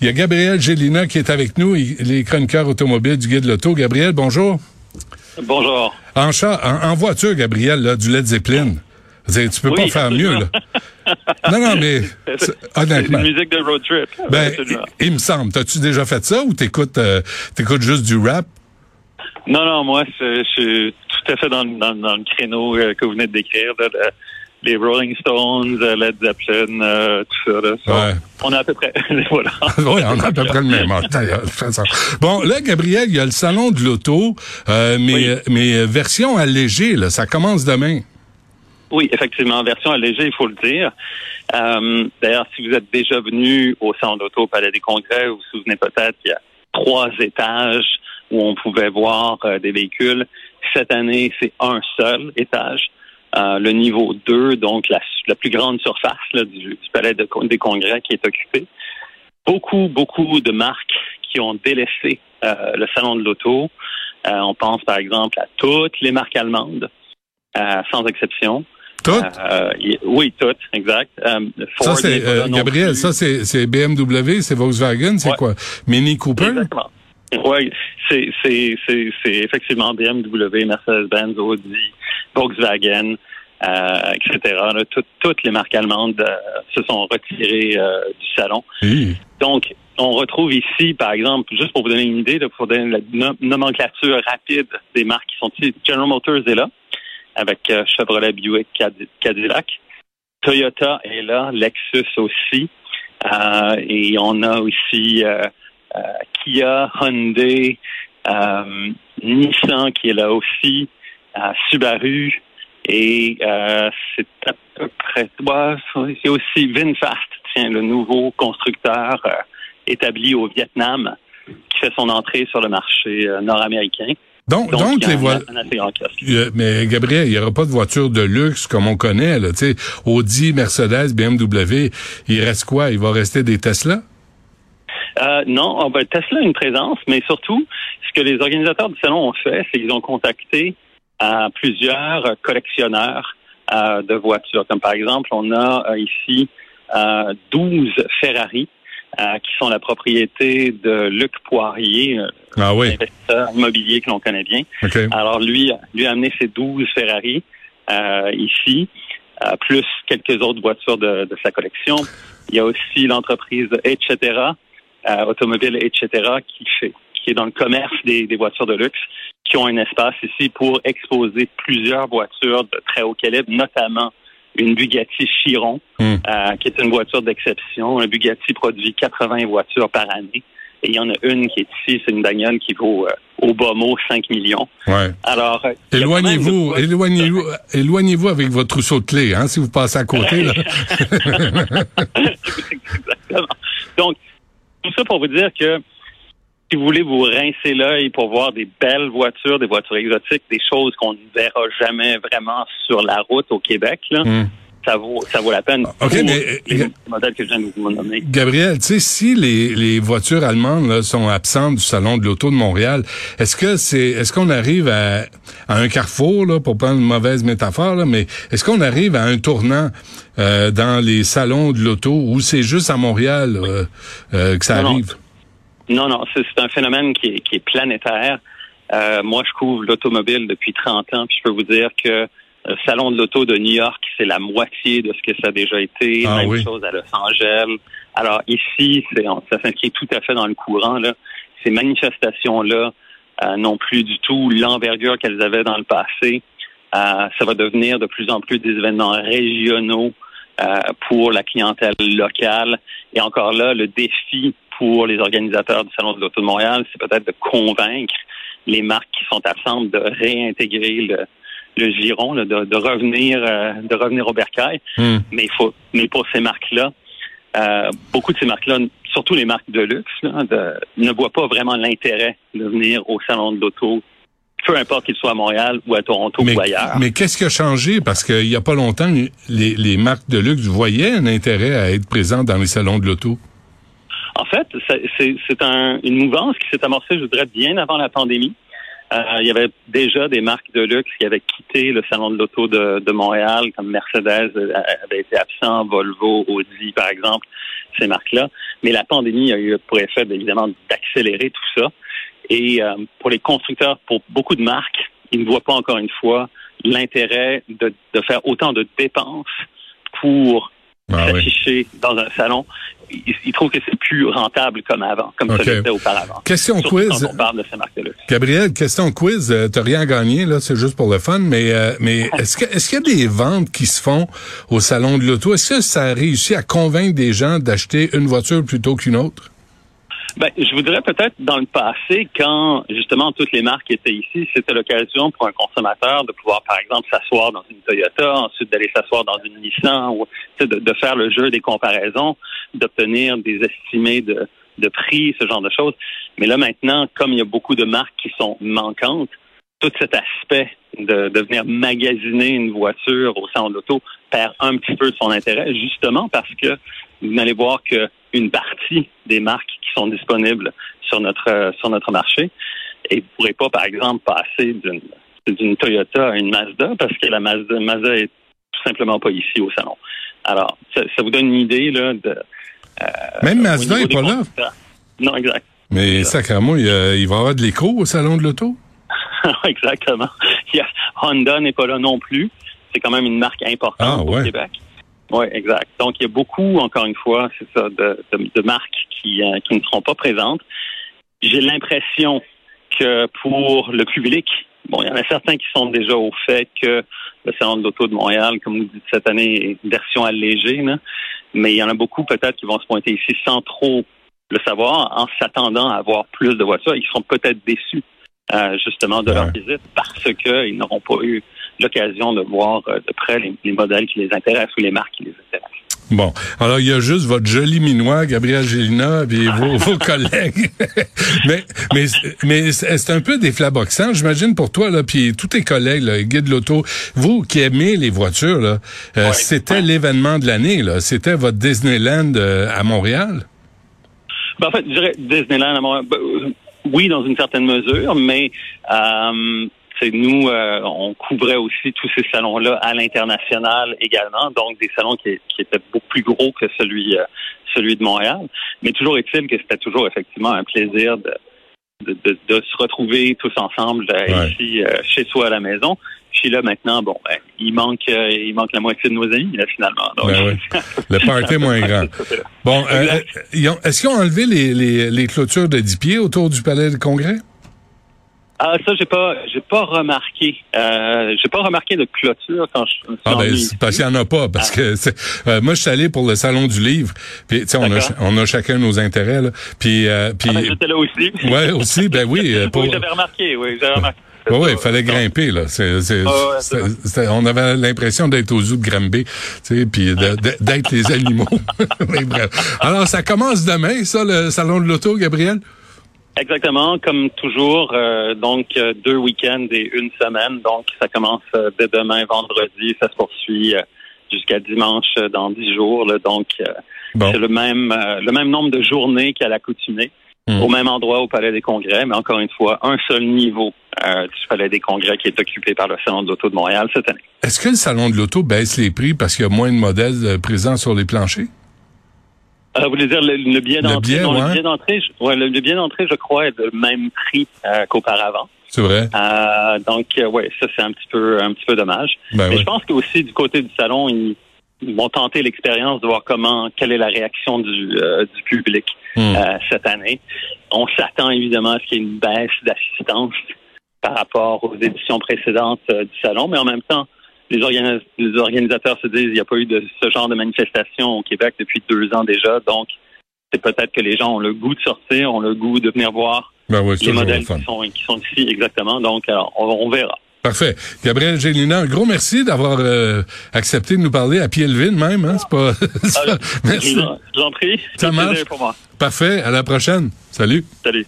Il y a Gabriel Gélina qui est avec nous, les chroniqueurs automobiles du Guide Loto. Gabriel, bonjour. Bonjour. En, chat, en, voiture, Gabriel, là, du Led Zeppelin. Tu peux pas faire mieux, là. non, non, mais honnêtement. C'est une musique de road trip. Ben, il, me semble. T'as-tu déjà fait ça ou t'écoutes euh, t'écoutes juste du rap? Non, non, moi, je suis tout à fait dans, dans, dans le créneau euh, que vous venez de décrire. Là, les Rolling Stones, euh, Led Zeppelin, euh, tout ça. Là. Ouais. On est à peu près. voilà. oui, on a à peu près le même bon, là, Gabriel, il y a le salon de l'auto, euh, mais, mais version allégée, là, ça commence demain. Oui, effectivement, version allégée, il faut le dire. Euh, D'ailleurs, si vous êtes déjà venu au salon d'auto au Palais des Congrès, vous vous souvenez peut-être qu'il y a trois étages où on pouvait voir des véhicules. Cette année, c'est un seul étage. Euh, le niveau 2, donc la, plus grande surface du, palais des congrès qui est occupé. Beaucoup, beaucoup de marques qui ont délaissé euh, le salon de l'auto. Euh, on pense par exemple à toutes les marques allemandes, sans exception. Toutes? oui, toutes, exact. ça, c'est, Gabriel, ça, c'est BMW, c'est Volkswagen, c'est quoi? Mini Cooper? Exactement. Oui, c'est, c'est, c'est, c'est effectivement BMW, Mercedes-Benz, Audi, Volkswagen, euh, etc. toutes les marques allemandes euh, se sont retirées euh, du salon. Donc, on retrouve ici, par exemple, juste pour vous donner une idée, pour donner la nomenclature rapide des marques qui sont ici, General Motors est là, avec Chevrolet, Buick, Cadillac. Toyota est là, Lexus aussi. et on a aussi Kia, Hyundai, Nissan qui est là aussi, Subaru, et euh, c'est à peu près. c'est aussi VinFast, tiens, le nouveau constructeur euh, établi au Vietnam qui fait son entrée sur le marché euh, nord-américain. Donc, donc, les voitures. Mais Gabriel, il n'y aura pas de voitures de luxe comme on connaît, là. Tu sais, Audi, Mercedes, BMW. Il reste quoi? Il va rester des Tesla? Euh, non, ben, Tesla a une présence, mais surtout, ce que les organisateurs du salon ont fait, c'est qu'ils ont contacté à plusieurs collectionneurs euh, de voitures. Comme par exemple, on a euh, ici euh, 12 Ferrari euh, qui sont la propriété de Luc Poirier, ah oui. investisseur immobilier que l'on connaît bien. Alors lui, lui a amené ses 12 Ferrari ici, plus quelques autres voitures de, de, sa collection. Il y a aussi l'entreprise Etc. automobile Etc. qui fait qui est dans le commerce des, des voitures de luxe qui ont un espace ici pour exposer plusieurs voitures de très haut calibre, notamment une Bugatti Chiron, hmm. euh, qui est une voiture d'exception. Un Bugatti produit 80 voitures par année. Et il y en a une qui est ici, c'est une bagnole qui vaut euh, au bas mot 5 millions. Ouais. Alors, euh, éloignez-vous, éloignez-vous, éloignez-vous avec votre trousseau de clés, hein, si vous passez à côté. Là. Exactement. Donc, tout ça pour vous dire que si vous voulez vous rincer l'œil pour voir des belles voitures, des voitures exotiques, des choses qu'on ne verra jamais vraiment sur la route au Québec, là, hmm. ça vaut ça vaut la peine. OK, mais les modèles que je viens de vous nommer. Gabriel, tu sais si les, les voitures allemandes là, sont absentes du salon de l'auto de Montréal, est-ce que c'est est-ce qu'on arrive à, à, un carrefour là pour prendre une mauvaise métaphore là, mais est-ce qu'on arrive à un tournant euh, dans les salons de l'auto ou c'est juste à Montréal euh, euh, que ça arrive? Non, non, c'est un phénomène qui est, qui est planétaire. Euh, moi, je couvre l'automobile depuis 30 ans, puis je peux vous dire que le Salon de l'auto de New York, c'est la moitié de ce que ça a déjà été. Ah Même chose à Los Angeles. Alors ici, ça s'inscrit tout à fait dans le courant. Là. Ces manifestations-là euh, n'ont plus du tout l'envergure qu'elles avaient dans le passé. Euh, ça va devenir de plus en plus des événements régionaux euh, pour la clientèle locale. Et encore là, le défi pour les organisateurs du Salon de l'Auto de Montréal, c'est peut-être de convaincre les marques qui sont absentes de réintégrer le, giron, de, revenir euh, de revenir au bercail. Hmm. Mais il faut mais pour ces marques-là, euh, beaucoup de ces marques-là, surtout les marques de luxe, ne voient pas vraiment l'intérêt de venir au Salon de l'Auto peu importe qu'il soit à Montréal ou à Toronto ou ailleurs. Mais qu'est-ce qui a changé? Parce qu'il n'y a pas longtemps, les, les, marques de luxe voyaient un intérêt à être présentes dans les salons de l'auto. En fait, c'est un, une mouvance qui s'est amorcée, je voudrais, bien avant la pandémie. Euh, il y avait déjà des marques de luxe qui avaient quitté le salon de l'auto de, de, Montréal, comme Mercedes euh, avait été absent, Volvo, Audi, par exemple, ces marques-là. Mais la pandémie a eu pour effet, évidemment, d'accélérer tout ça. Et euh, pour les constructeurs, pour beaucoup de marques, ils ne voient pas encore une fois l'intérêt de, de faire autant de dépenses pour ah s'afficher dans un salon. Ils, trouvent que c'est plus rentable comme avant, comme ça l'était auparavant. Question quiz. on parle de. Gabriel, question quiz. Euh, T'as rien gagné là, c'est juste pour le fun, mais euh, mais est-ce que est-ce qu'il y a des ventes qui se font au salon de l'auto? Est-ce que ça a réussi à convaincre des gens d'acheter une voiture plutôt qu'une autre? Ben, je voudrais peut-être dans le passé, quand justement toutes les marques étaient ici, c'était l'occasion pour un consommateur de pouvoir, par exemple, s'asseoir dans une Toyota, ensuite d'aller s'asseoir dans une Nissan, ou de, de, faire le jeu des comparaisons, d'obtenir des estimés de, de prix, ce genre de choses. Mais là maintenant, comme il y a beaucoup de marques qui sont manquantes, tout cet aspect de, de venir magasiner une voiture au centre d'auto perd un petit peu son intérêt, justement parce que vous allez voir qu'une partie des marques qui sont disponibles sur notre sur notre marché, et vous ne pourrez pas, par exemple, passer d'une d'une Toyota à une Mazda parce que la Mazda, Mazda est tout simplement pas ici au salon. Alors, ça, vous donne une idée là de euh, même Mazda n'est pas là. Non, exact. Mais sacrément, il, il va y avoir de l'écho au salon de l'auto? Exactement. Honda n'est pas là non plus. C'est quand même une marque importante ah, au Québec. Oui, exact. Donc, il y a beaucoup, encore une fois, c'est ça, de, de, marques qui, euh, qui ne seront pas présentes. J'ai l'impression que pour le public, bon, il y en a certains qui sont déjà au fait que le Salon de l'Auto de Montréal, comme vous dites cette année, est une version allégée, mais il y en a beaucoup peut-être qui vont se pointer ici sans trop le savoir, en s'attendant à avoir plus de voitures qui seront peut-être déçus euh, justement de leur visite parce qu'ils n'auront pas eu l'occasion de voir euh, de près les, modèles qui les intéressent ou les marques qui les intéressent. Bon, alors il y a juste votre joli minois, Gabriel Gélina, et vos, vos collègues. mais mais mais c'est un peu déflaboxant, j'imagine pour toi là, puis tous tes collègues, là, guide l'auto, vous qui aimez les voitures là, euh, c'était l'événement de l'année là, c'était votre Disneyland à Montréal? Ben, en fait, je dirais Disneyland à Montréal. Ben, oui, dans une certaine mesure, mais euh, nous, euh, on couvrait aussi tous ces salons-là à l'international également, donc des salons qui, étaient beaucoup plus gros que celui, euh, celui de Montréal. Mais toujours est-il que c'était toujours effectivement un plaisir de, de, de, se retrouver tous ensemble euh, ici chez soi à la maison. Puis là maintenant, bon, ben, il manque, il manque la moitié de nos amis là, finalement. Donc, ben Le party est moins grand. Bon, est-ce qu'ils ont enlevé les, les, les clôtures de 10 pieds autour du palais de congrès? Ah, ça, j'ai pas, j'ai pas remarqué. Euh, j'ai pas remarqué de clôture quand je. Ah ben, parce qu'il y en a pas, parce que euh, moi, je suis allé pour le salon du livre. Puis, tu sais, on a, on a chacun nos intérêts là. Puis, euh, puis. Ah, ben, j'étais là aussi. ouais, aussi, ben oui. Euh, pour... Oui, j'avais remarqué. Oui, j'avais remarqué. Oui, il fallait grimper là. C'est, c'est, on avait l'impression d'être aux zoos de Granby, tu sais, puis d'être les animaux. Alors, ça commence demain, ça, le salon de l'auto, Gabriel? Exactement, comme toujours. Euh, donc, euh, deux week-ends et une semaine. Donc, ça commence euh, dès demain, vendredi. Ça se poursuit jusqu'à dimanche dans dix jours. donc, c'est le même le même nombre de journées qu'à l'accoutumée. Hmm. Au même endroit au Palais des Congrès, mais encore une fois, un seul niveau du Palais des Congrès qui est occupé par le Salon de l'Auto de Montréal cette année. Est-ce que le Salon de l'Auto baisse les prix parce qu'il y a moins de modèles présents sur les planchers? Euh, vous voulez dire le, billet d'entrée? Le billet d'entrée, ouais, le, billet d'entrée, je crois, est de même prix euh, qu'auparavant. C'est vrai. Euh, donc, euh, ouais, ça c'est un petit peu, un petit peu dommage. Ben Mais je pense qu'aussi du côté du salon, ils, vont tenter l'expérience de voir comment, quelle est la réaction du, du public hmm. cette année. On s'attend évidemment à ce qu'il y ait une baisse d'assistance par rapport aux éditions précédentes du salon, mais en même temps, les, organisateurs se disent qu'il n'y a pas eu de ce genre de manifestation au Québec depuis deux ans déjà. Donc, c'est peut-être que les gens ont le goût de sortir, ont le goût de venir voir ben les modèles qui sont, qui sont, ici exactement. Donc, on, verra. Parfait. Gabriel Gélina, un gros merci d'avoir euh, accepté de nous parler à pied levé même. Hein? C'est pas. Ah, merci. Je vous en prie. Ça marche. Pour moi. Parfait. À la prochaine. Salut. Salut.